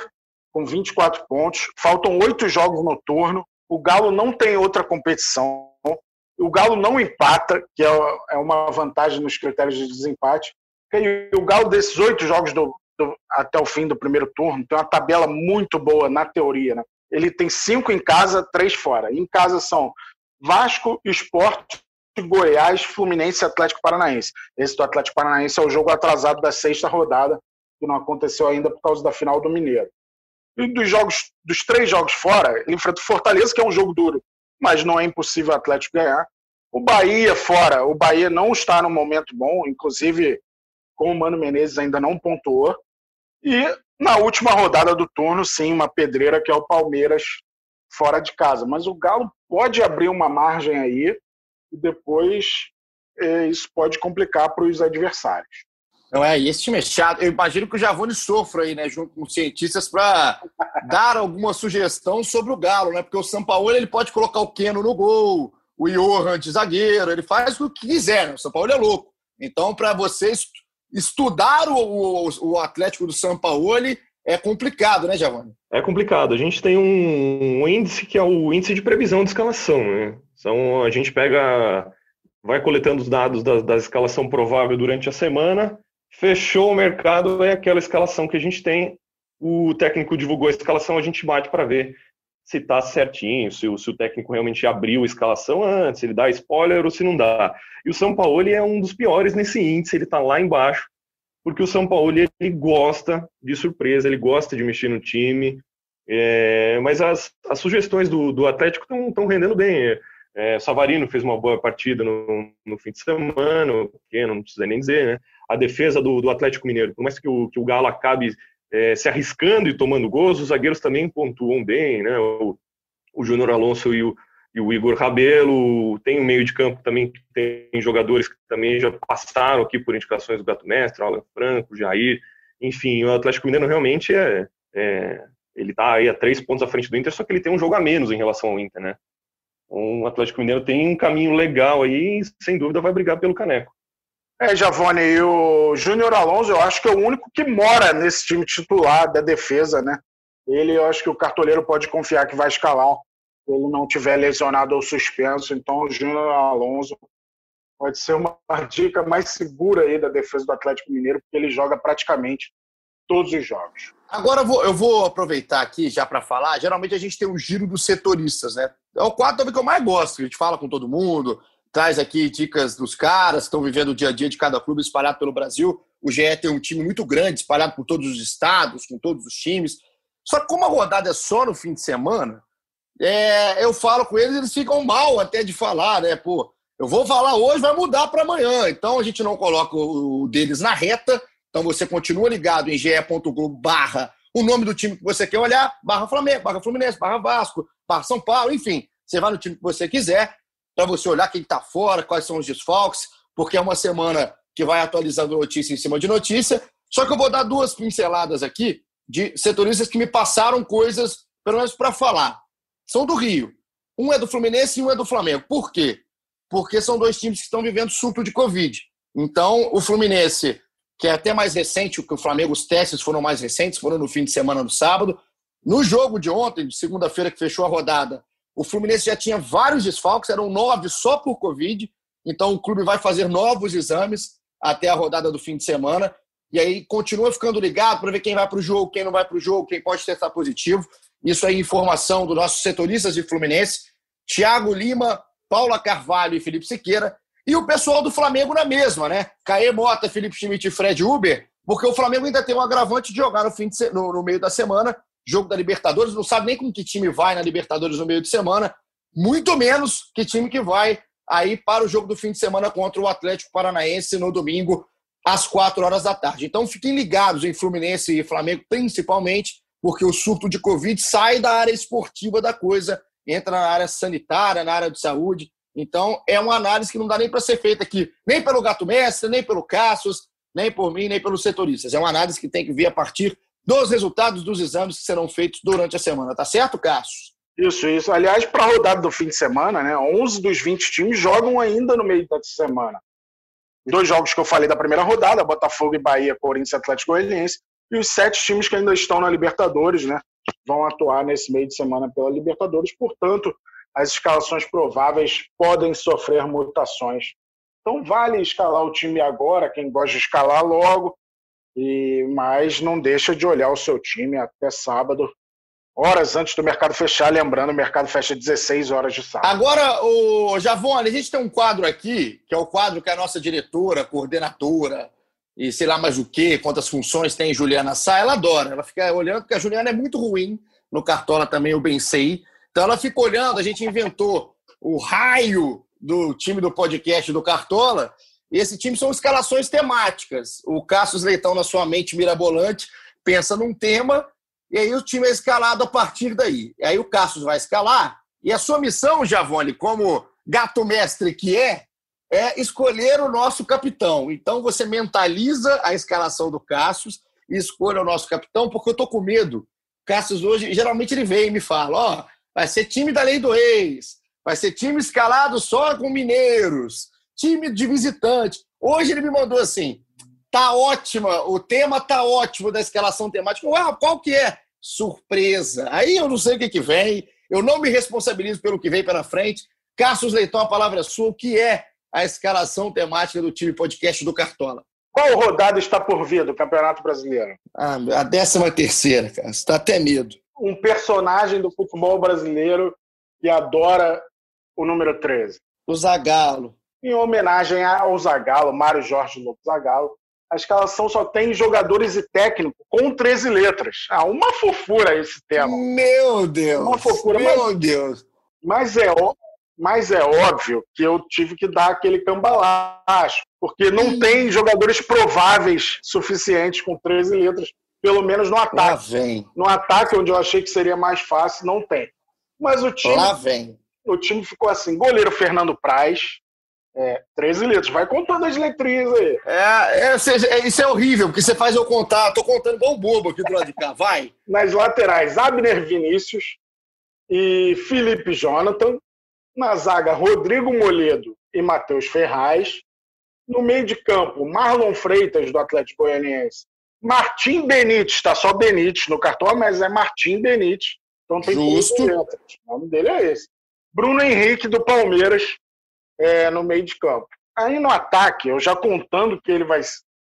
com 24 pontos. Faltam oito jogos no turno. O Galo não tem outra competição. O Galo não empata, que é, é uma vantagem nos critérios de desempate. E o Galo, desses oito jogos do, do, até o fim do primeiro turno, tem uma tabela muito boa na teoria, né? Ele tem cinco em casa, três fora. Em casa são Vasco, Esporte, Goiás, Fluminense e Atlético Paranaense. Esse do Atlético Paranaense é o jogo atrasado da sexta rodada, que não aconteceu ainda por causa da final do Mineiro. E dos jogos, dos três jogos fora, ele enfrenta o Fortaleza, que é um jogo duro, mas não é impossível o Atlético ganhar. O Bahia fora, o Bahia não está no momento bom, inclusive com o Mano Menezes ainda não pontuou. E na última rodada do turno, sim, uma pedreira que é o Palmeiras fora de casa. Mas o Galo pode abrir uma margem aí e depois é, isso pode complicar para os adversários. Não é, e esse time é chato. Eu imagino que o Javone sofra aí, né, junto com os cientistas, para dar alguma sugestão sobre o Galo, né? Porque o Sampaoli ele pode colocar o Keno no gol, o Johan de zagueiro, ele faz o que quiser, né? O Sampaoli é louco. Então, para vocês estudar o, o, o Atlético do São Paulo é complicado, né, Giovanni? É complicado. A gente tem um, um, índice que é o índice de previsão de escalação. Né? Então, a gente pega, vai coletando os dados da, da escalação provável durante a semana, fechou o mercado, é aquela escalação que a gente tem. O técnico divulgou a escalação, a gente bate para ver se está certinho, se o, se o, técnico realmente abriu a escalação antes, ele dá spoiler ou se não dá. E o São Paulo é um dos piores nesse índice, ele está lá embaixo. porque o São Paulo ele gosta de surpresa, ele gosta de mexer no time, é, mas as, as sugestões do, do Atlético estão rendendo bem. É, Savarino fez uma boa partida no, no fim de semana, que não precisa nem dizer, né? A defesa do, do Atlético Mineiro, por mais que o, que o Galo acabe é, se arriscando e tomando gols, os zagueiros também pontuam bem, né? O, o Júnior Alonso e o, e o Igor Rabelo, tem um meio de campo também que tem jogadores que também já passaram aqui por indicações do Gato Mestre, Alan Franco, Jair, enfim, o Atlético Mineiro realmente é, é ele está aí a três pontos à frente do Inter, só que ele tem um jogo a menos em relação ao Inter, né? Então, o Atlético Mineiro tem um caminho legal aí e, sem dúvida, vai brigar pelo caneco. É, Javone, e o Júnior Alonso, eu acho que é o único que mora nesse time titular da defesa, né? Ele, eu acho que o cartoleiro pode confiar que vai escalar se ele não tiver lesionado ou suspenso. Então, o Júnior Alonso pode ser uma dica mais segura aí da defesa do Atlético Mineiro, porque ele joga praticamente todos os jogos. Agora eu vou, eu vou aproveitar aqui já para falar. Geralmente a gente tem o giro dos setoristas, né? É o quadro que eu mais gosto. A gente fala com todo mundo, traz aqui dicas dos caras que estão vivendo o dia a dia de cada clube espalhado pelo Brasil. O GE tem um time muito grande, espalhado por todos os estados, com todos os times. Só que como a rodada é só no fim de semana, é, eu falo com eles, eles ficam mal até de falar, né? Pô, eu vou falar hoje, vai mudar para amanhã. Então a gente não coloca o deles na reta. Então você continua ligado em ge.globo barra o nome do time que você quer olhar, barra Flamengo, barra Fluminense, barra Vasco, barra São Paulo, enfim. Você vai no time que você quiser, para você olhar quem está fora, quais são os desfalques, porque é uma semana que vai atualizando notícia em cima de notícia. Só que eu vou dar duas pinceladas aqui de setoristas que me passaram coisas, pelo menos para falar são do Rio. Um é do Fluminense e um é do Flamengo. Por quê? Porque são dois times que estão vivendo surto de Covid. Então, o Fluminense, que é até mais recente que o Flamengo, os testes foram mais recentes, foram no fim de semana, no sábado. No jogo de ontem, de segunda-feira, que fechou a rodada, o Fluminense já tinha vários desfalques, eram nove só por Covid. Então, o clube vai fazer novos exames até a rodada do fim de semana. E aí continua ficando ligado para ver quem vai para o jogo, quem não vai para o jogo, quem pode testar positivo. Isso é informação dos nossos setoristas de Fluminense, Thiago Lima, Paula Carvalho e Felipe Siqueira. E o pessoal do Flamengo na mesma, né? Caê Mota, Felipe Schmidt e Fred Uber, porque o Flamengo ainda tem um agravante de jogar no, fim de, no, no meio da semana, jogo da Libertadores, não sabe nem com que time vai na Libertadores no meio de semana, muito menos que time que vai aí para o jogo do fim de semana contra o Atlético Paranaense no domingo, às quatro horas da tarde. Então fiquem ligados em Fluminense e Flamengo, principalmente, porque o surto de Covid sai da área esportiva da coisa, entra na área sanitária, na área de saúde. Então, é uma análise que não dá nem para ser feita aqui, nem pelo Gato Mestre, nem pelo Cassius, nem por mim, nem pelos setoristas. É uma análise que tem que vir a partir dos resultados dos exames que serão feitos durante a semana. Tá certo, Cassius? Isso, isso. Aliás, para a rodada do fim de semana, né, 11 dos 20 times jogam ainda no meio da semana. Dois jogos que eu falei da primeira rodada, Botafogo e Bahia, Corinthians e Atlético Goianiense, e os sete times que ainda estão na Libertadores, né, vão atuar nesse meio de semana pela Libertadores. Portanto, as escalações prováveis podem sofrer mutações. Então, vale escalar o time agora, quem gosta de escalar logo, e mas não deixa de olhar o seu time até sábado, horas antes do mercado fechar. Lembrando, o mercado fecha 16 horas de sábado. Agora, o Javone, a gente tem um quadro aqui, que é o quadro que a nossa diretora, coordenadora, e sei lá mais o que, quantas funções tem Juliana Sá, ela adora. Ela fica olhando, porque a Juliana é muito ruim no Cartola também, eu bem sei. Então ela fica olhando, a gente inventou o raio do time do podcast do Cartola, esse time são escalações temáticas. O Cassius Leitão, na sua mente mirabolante, pensa num tema, e aí o time é escalado a partir daí. E aí o Cassius vai escalar, e a sua missão, Javone, como gato mestre que é, é escolher o nosso capitão. Então você mentaliza a escalação do Cassius e escolha o nosso capitão, porque eu tô com medo. Cassius hoje, geralmente ele vem e me fala: ó, oh, vai ser time da lei do ex, vai ser time escalado só com mineiros, time de visitante. Hoje ele me mandou assim: tá ótima, o tema tá ótimo da escalação temática. Ué, qual que é? Surpresa. Aí eu não sei o que, que vem, eu não me responsabilizo pelo que vem pela frente. Cassius Leitão, a palavra é sua. O que é a escalação temática do time podcast do Cartola. Qual rodada está por vir do Campeonato Brasileiro? Ah, a décima terceira, cara. Você está até medo. Um personagem do futebol brasileiro que adora o número 13. O Zagalo. Em homenagem ao Zagalo, Mário Jorge Lopes Zagalo, a escalação só tem jogadores e técnico com 13 letras. Ah, uma fofura esse tema. Meu Deus! Uma fofura. Meu mas, Deus! Mas é, mas é óbvio que eu tive que dar aquele cambalacho, porque não tem jogadores prováveis suficientes com 13 letras, pelo menos no ataque. No ataque, onde eu achei que seria mais fácil, não tem. Mas o time. Lá vem. O time ficou assim: goleiro Fernando Praz, é, 13 letras. Vai contando as letrinhas aí. É, é, é, isso é horrível, porque você faz eu contar. Tô contando igual um bobo aqui do lado de cá. Vai. Nas laterais, Abner Vinícius e Felipe Jonathan. Na zaga, Rodrigo Moledo e Matheus Ferraz. No meio de campo, Marlon Freitas, do Atlético Goianiense. Martim Benítez, está só Benítez no cartão, mas é Martim Benítez. Então tem Justo. letras. O nome dele é esse. Bruno Henrique, do Palmeiras é, no meio de campo. Aí no ataque, eu já contando que ele vai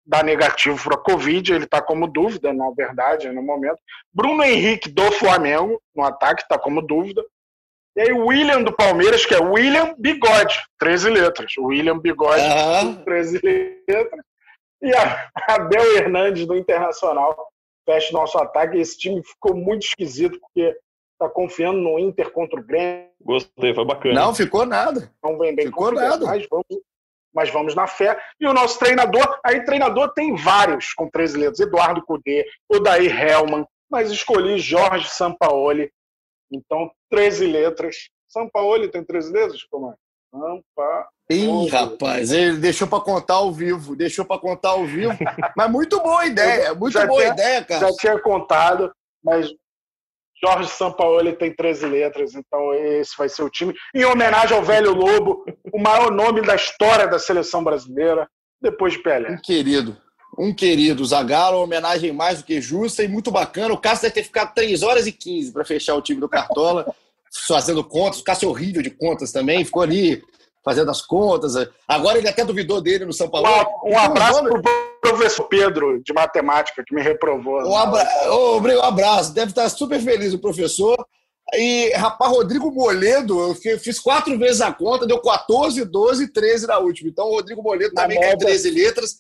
dar negativo para a Covid, ele está como dúvida, na verdade, no momento. Bruno Henrique do Flamengo, no ataque, está como dúvida. E aí o William do Palmeiras, que é William Bigode, 13 letras. William Bigode, uhum. 13 letras. E a Abel Hernandes do Internacional fecha nosso ataque. Esse time ficou muito esquisito, porque está confiando no Inter contra o Grêmio. Gostei, foi bacana. Não, ficou nada. Não vem bem ficou nada. Mas vamos, mas vamos na fé. E o nosso treinador, aí treinador tem vários com 13 letras. Eduardo Cudê, Odair Helman, mas escolhi Jorge Sampaoli. Então, 13 letras. Sampaoli tem 13 letras? Como é? Sampa... Ih, rapaz, ele deixou para contar ao vivo, deixou para contar ao vivo. Mas muito boa ideia, muito boa tinha, ideia, cara. Já tinha contado, mas Jorge Sampaoli tem 13 letras, então esse vai ser o time. Em homenagem ao velho Lobo, o maior nome da história da seleção brasileira, depois de Pelé. Um querido. Um querido. Zagallo, homenagem mais do que justa e muito bacana. O Cássio deve ter ficado 3 horas e 15 para fechar o time do Cartola, fazendo contas. O Cássio é horrível de contas também, ficou ali fazendo as contas. Agora ele até duvidou dele no São Paulo. Um, um abraço para o professor Pedro, de matemática, que me reprovou. Um, abra... oh, um abraço. Deve estar super feliz o professor. E, rapaz, Rodrigo Moledo, eu fiz quatro vezes a conta, deu 14, 12 13 na última. Então, o Rodrigo Moledo na também média. 13 letras.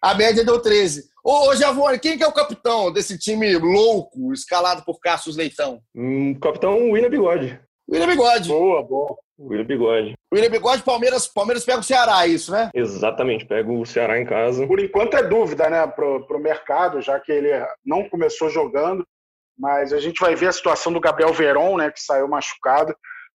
A média deu 13. Ô, ô Javone, quem que é o capitão desse time louco, escalado por Cassius Leitão? Hum, capitão William Bigode. William Bigode. Boa, boa. William Bigode. William Bigode, Palmeiras, Palmeiras pega o Ceará, é isso, né? Exatamente, pega o Ceará em casa. Por enquanto é dúvida, né, pro, pro mercado, já que ele não começou jogando, mas a gente vai ver a situação do Gabriel Veron, né, que saiu machucado.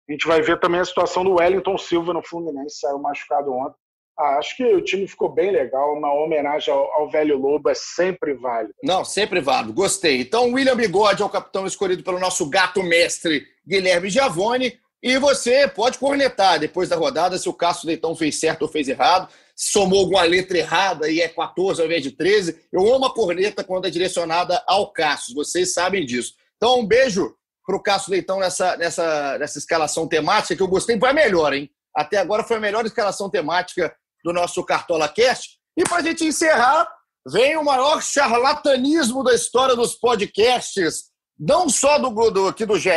A gente vai ver também a situação do Wellington Silva no Fluminense, saiu machucado ontem. Ah, acho que o time ficou bem legal. Uma homenagem ao, ao, velho Lobo é sempre válido. Não, sempre válido. Gostei. Então, William Bigode é o capitão escolhido pelo nosso gato mestre Guilherme Giavone. E você pode cornetar depois da rodada se o Cássio Leitão fez certo ou fez errado, somou alguma letra errada e é 14 ao invés de 13. Eu amo a corneta quando é direcionada ao Cássio, vocês sabem disso. Então, um beijo para o Cássio Leitão nessa, nessa, nessa escalação temática, que eu gostei, a melhor, hein? Até agora foi a melhor escalação temática do nosso Cartola Cast. E para a gente encerrar, vem o maior charlatanismo da história dos podcasts, não só do, do aqui do GE,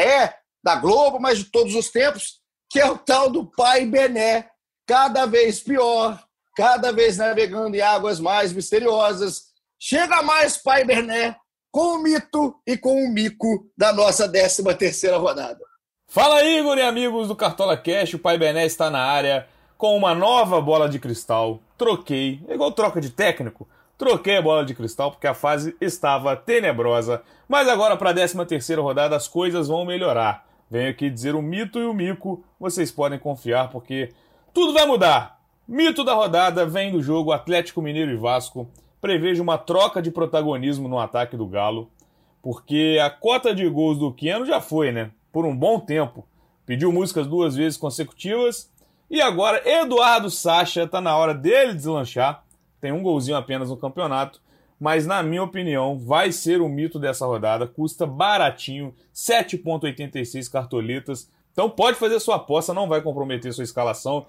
da Globo, mas de todos os tempos, que é o tal do Pai Bené, cada vez pior, cada vez navegando em águas mais misteriosas. Chega mais Pai Bené com o mito e com o mico da nossa 13 terceira rodada. Fala Igor e amigos do Cartola Cash, o Pai Bené está na área com uma nova bola de cristal. Troquei, é igual troca de técnico, troquei a bola de cristal porque a fase estava tenebrosa. Mas agora para a 13 terceira rodada as coisas vão melhorar. Venho aqui dizer o mito e o mico, vocês podem confiar porque tudo vai mudar. Mito da rodada vem do jogo Atlético Mineiro e Vasco. Prevejo uma troca de protagonismo no ataque do Galo, porque a cota de gols do Queno já foi, né? Por um bom tempo. Pediu músicas duas vezes consecutivas e agora Eduardo Sacha tá na hora dele deslanchar. Tem um golzinho apenas no campeonato mas na minha opinião vai ser o mito dessa rodada. Custa baratinho, 7,86 cartoletas. Então pode fazer sua aposta, não vai comprometer sua escalação.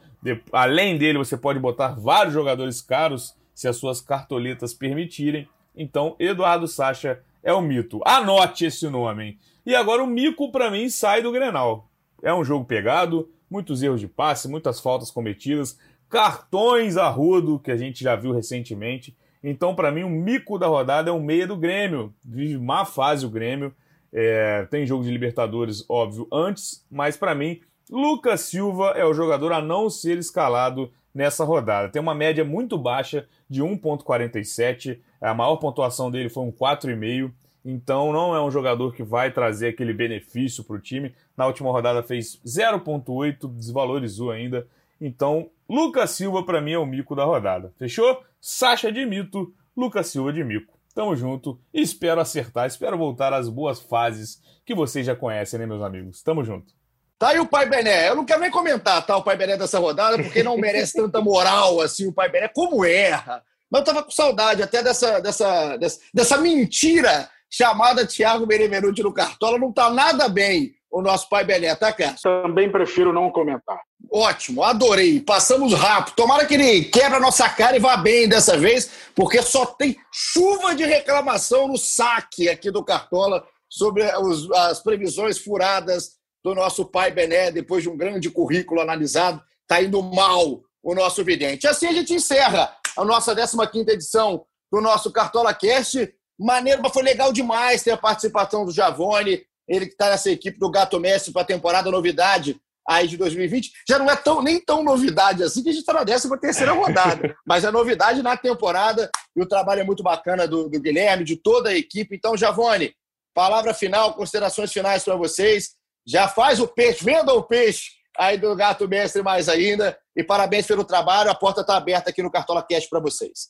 Além dele, você pode botar vários jogadores caros se as suas cartoletas permitirem. Então, Eduardo Sacha é o mito. Anote esse nome. E agora o mico para mim sai do Grenal. É um jogo pegado, muitos erros de passe, muitas faltas cometidas, cartões a rodo que a gente já viu recentemente. Então, para mim, o mico da rodada é o meia do Grêmio. Vive má fase o Grêmio. É, tem jogo de Libertadores, óbvio, antes, mas para mim, Lucas Silva é o jogador a não ser escalado nessa rodada. Tem uma média muito baixa de 1,47. A maior pontuação dele foi um 4,5. Então não é um jogador que vai trazer aquele benefício para o time. Na última rodada fez 0,8, desvalorizou ainda. Então, Lucas Silva para mim é o mico da rodada. Fechou? Sacha de mito, Lucas Silva de mico. Tamo junto espero acertar, espero voltar às boas fases que vocês já conhecem, né, meus amigos? Tamo junto. Tá aí o Pai Bené. Eu não quero nem comentar tá, o Pai Bené dessa rodada, porque não merece tanta moral assim o Pai Bené. Como erra! Mas eu tava com saudade até dessa, dessa, dessa, dessa mentira chamada Thiago Benevenuti no Cartola. Não tá nada bem o nosso Pai Bené, tá, Cássio? Também prefiro não comentar. Ótimo, adorei. Passamos rápido. Tomara que ele quebra a nossa cara e vá bem dessa vez, porque só tem chuva de reclamação no saque aqui do Cartola sobre os, as previsões furadas do nosso pai Bené, depois de um grande currículo analisado, está indo mal o nosso vidente. Assim a gente encerra a nossa 15 edição do nosso Cartola Cast. Maneiro, mas foi legal demais ter a participação do Javone, ele que está nessa equipe do Gato Mestre para a temporada novidade aí de 2020. Já não é tão, nem tão novidade assim que a gente está na 13 terceira rodada, mas é novidade na temporada e o trabalho é muito bacana do, do Guilherme, de toda a equipe. Então, Javone, palavra final, considerações finais para vocês já faz o peixe, venda o peixe aí do Gato Mestre mais ainda. E parabéns pelo trabalho, a porta está aberta aqui no Cartola Cast para vocês.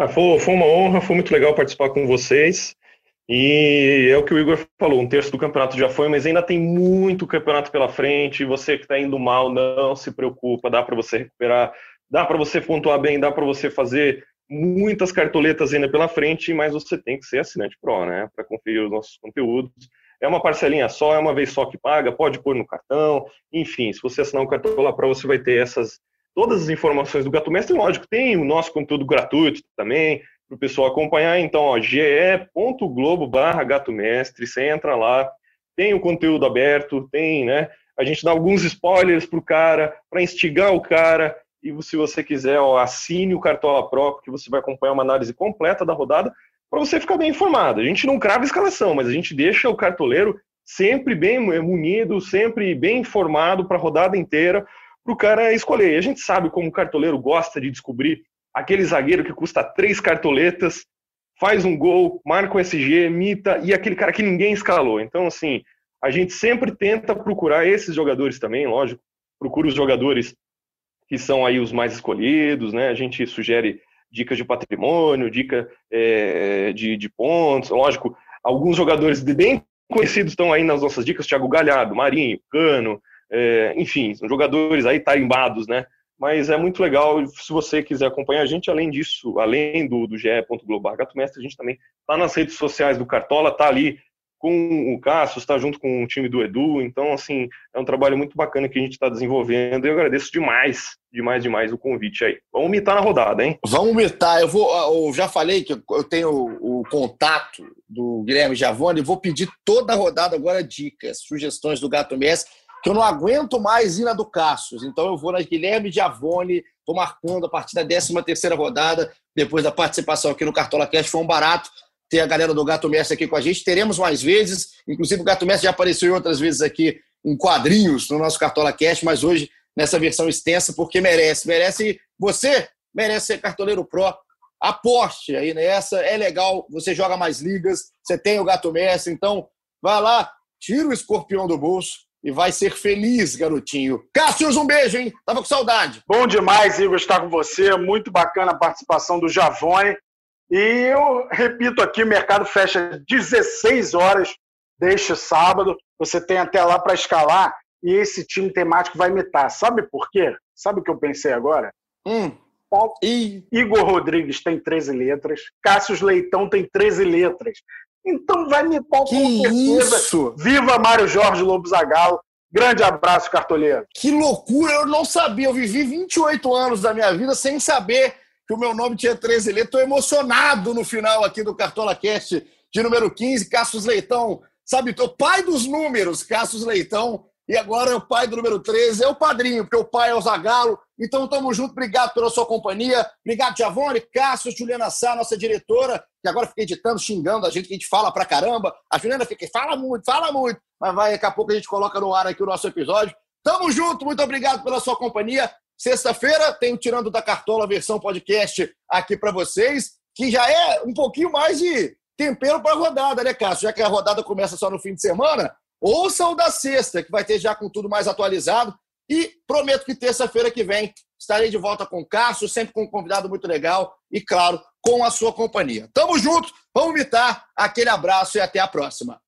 Ah, foi, foi uma honra, foi muito legal participar com vocês. E é o que o Igor falou, um terço do campeonato já foi, mas ainda tem muito campeonato pela frente. Você que está indo mal, não se preocupa, dá para você recuperar, dá para você pontuar bem, dá para você fazer muitas cartoletas ainda pela frente, mas você tem que ser assinante Pro, né, para conferir os nossos conteúdos. É uma parcelinha só, é uma vez só que paga, pode pôr no cartão, enfim, se você assinar um cartão lá para você vai ter essas todas as informações do Gato Mestre, lógico, tem o nosso conteúdo gratuito também, para o pessoal acompanhar, então, ge.globo barra Gato Mestre, você entra lá, tem o conteúdo aberto, tem, né, a gente dá alguns spoilers pro cara, para instigar o cara, e se você quiser, ó, assine o Cartola Pro, que você vai acompanhar uma análise completa da rodada, para você ficar bem informado. A gente não crava escalação, mas a gente deixa o cartoleiro sempre bem munido, sempre bem informado para a rodada inteira, para o cara escolher. E a gente sabe como o cartoleiro gosta de descobrir aquele zagueiro que custa três cartoletas, faz um gol, marca o SG, mita, e aquele cara que ninguém escalou. Então, assim, a gente sempre tenta procurar esses jogadores também, lógico, procura os jogadores que são aí os mais escolhidos, né? A gente sugere dicas de patrimônio, dica é, de, de pontos. Lógico, alguns jogadores bem conhecidos estão aí nas nossas dicas, Thiago Galhardo, Marinho, Cano, é, enfim, são jogadores aí tarimbados, né? Mas é muito legal, se você quiser acompanhar a gente, além disso, além do, do ge.global Gato Mestre, a gente também está nas redes sociais do Cartola, tá ali com o Cássio, está junto com o time do Edu, então, assim, é um trabalho muito bacana que a gente está desenvolvendo e eu agradeço demais, demais, demais o convite aí. Vamos mitar na rodada, hein? Vamos mitar. Eu vou, eu já falei que eu tenho o contato do Guilherme Giavone, vou pedir toda a rodada agora dicas, sugestões do Gato Messi, que eu não aguento mais ir na do Cássio, então eu vou na Guilherme Giavone, estou marcando a partir da 13 terceira rodada, depois da participação aqui no Cartola Cash, foi um barato, ter a galera do Gato Mestre aqui com a gente. Teremos mais vezes, inclusive o Gato Mestre já apareceu outras vezes aqui em quadrinhos no nosso Cartola Cast, mas hoje nessa versão extensa, porque merece. Merece você, merece ser cartoleiro pro. Aposte aí nessa, é legal, você joga mais ligas, você tem o Gato Mestre, então vai lá, tira o escorpião do bolso e vai ser feliz, garotinho. Cássio, um beijo, hein? Tava com saudade. Bom demais, Igor, estar com você. Muito bacana a participação do Javone. E eu repito aqui, o mercado fecha 16 horas deste sábado. Você tem até lá para escalar e esse time temático vai imitar. Sabe por quê? Sabe o que eu pensei agora? Hum. E... Igor Rodrigues tem 13 letras, Cássio Leitão tem 13 letras. Então vai me com que. Isso? Viva Mário Jorge Lobo Zagallo. Grande abraço, cartoleiro. Que loucura, eu não sabia. Eu vivi 28 anos da minha vida sem saber que o meu nome tinha 13 letras. Estou emocionado no final aqui do Cartola Cast de número 15. Cassius Leitão, sabe, o pai dos números, Cassius Leitão, e agora é o pai do número 13, é o padrinho, porque o pai é o Zagalo. Então, tamo junto, obrigado pela sua companhia. Obrigado, Giavone, Cássio, Juliana Sá, nossa diretora, que agora fica editando, xingando a gente, que a gente fala pra caramba. A Juliana fica, fala muito, fala muito, mas vai, daqui a pouco a gente coloca no ar aqui o nosso episódio. Tamo junto, muito obrigado pela sua companhia. Sexta-feira tem o Tirando da Cartola versão podcast aqui para vocês, que já é um pouquinho mais de tempero para a rodada, né, Cássio? Já que a rodada começa só no fim de semana, ouçam da sexta, que vai ter já com tudo mais atualizado. E prometo que terça-feira que vem estarei de volta com o Cássio, sempre com um convidado muito legal e, claro, com a sua companhia. Tamo junto, vamos imitar, aquele abraço e até a próxima.